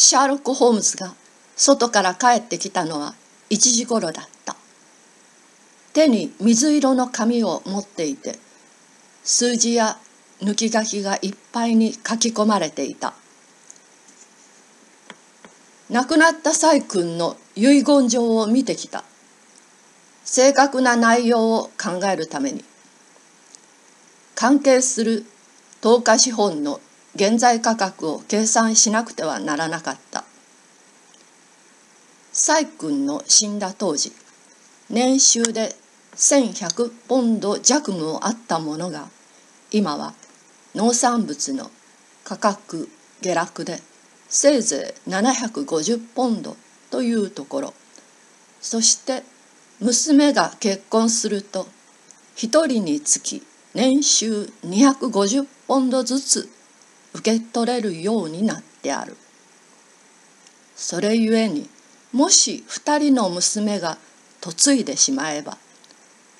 シャーロック・ホームズが外から帰ってきたのは1時頃だった。手に水色の紙を持っていて数字や抜き書きがいっぱいに書き込まれていた。亡くなった細君の遺言状を見てきた。正確な内容を考えるために関係する等価資本の現在価格を計算しなくてはならなかった。細君の死んだ当時年収で1100ポンド弱もあったものが今は農産物の価格下落でせいぜい750ポンドというところ。そして娘が結婚すると一人につき年収250ポンドずつ受け取れるようになってある。それゆえにもし二人の娘が嫁いでしまえば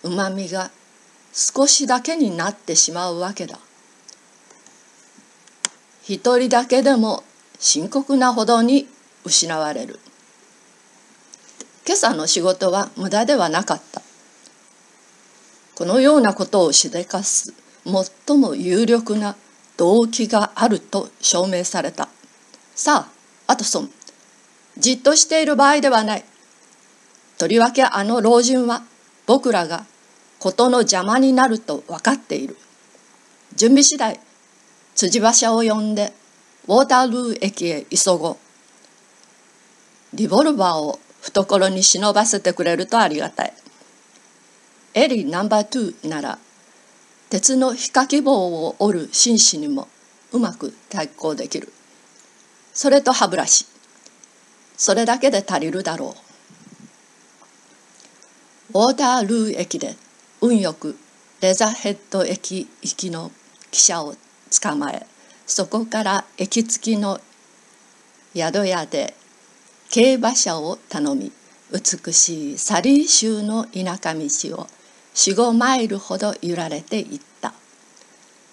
うまみが少しだけになってしまうわけだ。一人だけでも深刻なほどに失われる。今朝の仕事は無駄ではなかった。このようなことをしでかす最も有力な動機があると証明された。さあアトソンじっとしている場合ではない。とりわけあの老人は僕らが事の邪魔になると分かっている。準備次第辻馬車を呼んでウォータールー駅へ急ごう。リボルバーを懐に忍ばせてくれるとありがたい。エリーナンバー2なら鉄のひかき棒を折る紳士にもうまく対抗できる。それと歯ブラシ。それだけで足りるだろう。ウォータールー駅で運よくレザーヘッド駅行きの汽車を捕まえそこから駅付きの宿屋で競馬車を頼み美しいサリー州の田舎道を45マイルほど揺られていった。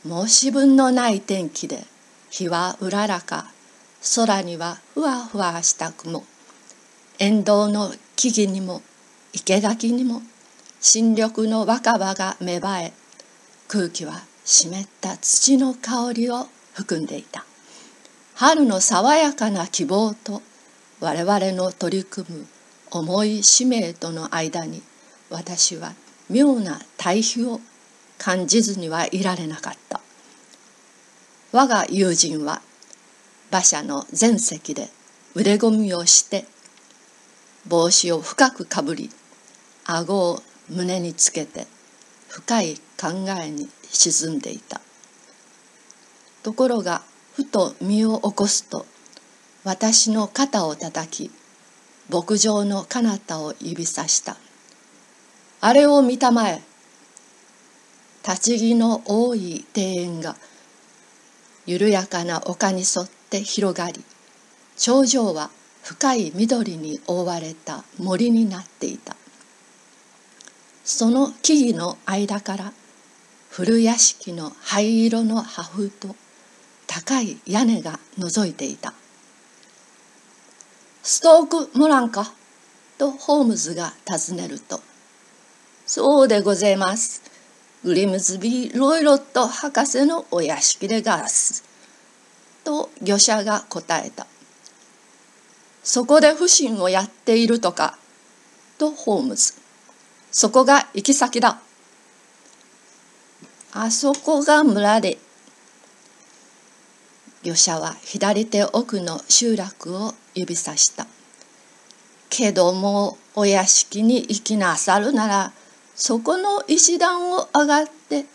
申し分のない天気で日はうららか空にはふわふわした雲。沿道の木々にも生垣にも新緑の若葉が芽生え空気は湿った土の香りを含んでいた。春の爽やかな希望と我々の取り組む重い使命との間に私は妙な対比を感じずにはいられなかった。我が友人は馬車の前席で腕込みをして帽子を深くかぶり顎を胸につけて深い考えに沈んでいた。ところがふと身を起こすと私の肩をたたき牧場の彼方を指さした。あれを見たまえ。立ち木の多い庭園が緩やかな丘に沿って広がり頂上は深い緑に覆われた森になっていた。その木々の間から古屋敷の灰色の破風と高い屋根が覗いていた「ストーク・モランか?」とホームズが尋ねると「そうでございます。グリムズビー・ロイロット博士のお屋敷でガース」と魚者が答えた「そこで不審をやっているとか」とホームズ「そこが行き先だ」あそこが村で。漁者は左手奥の集落を指さした。けどもお屋敷に行きなさるならそこの石段を上がって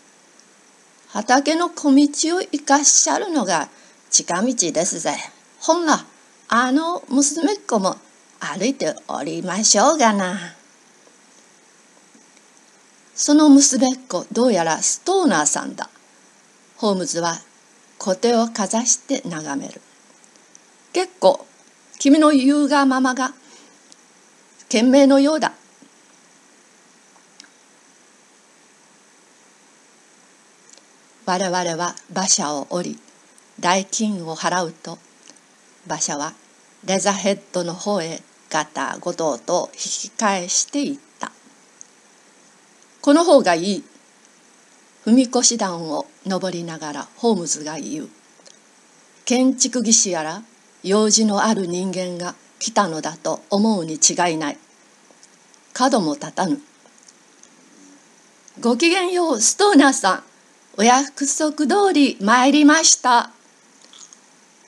畑の小道を生かしゃるのが近道ですぜ。ほんらあの娘っ子も歩いておりましょうがな。その娘っ子どうやらストーナーさんだ。ホームズは小手をかざして眺める結構君の言うがままが賢明のようだ我々は馬車を降り代金を払うと馬車はレザヘッドの方へガタゴトと引き返していった。この方がいい。踏み越し段を登りながらホームズが言う。建築技師やら用事のある人間が来たのだと思うに違いない。角も立たぬ。ごきげんようストーナーさん。お約束通り参りました。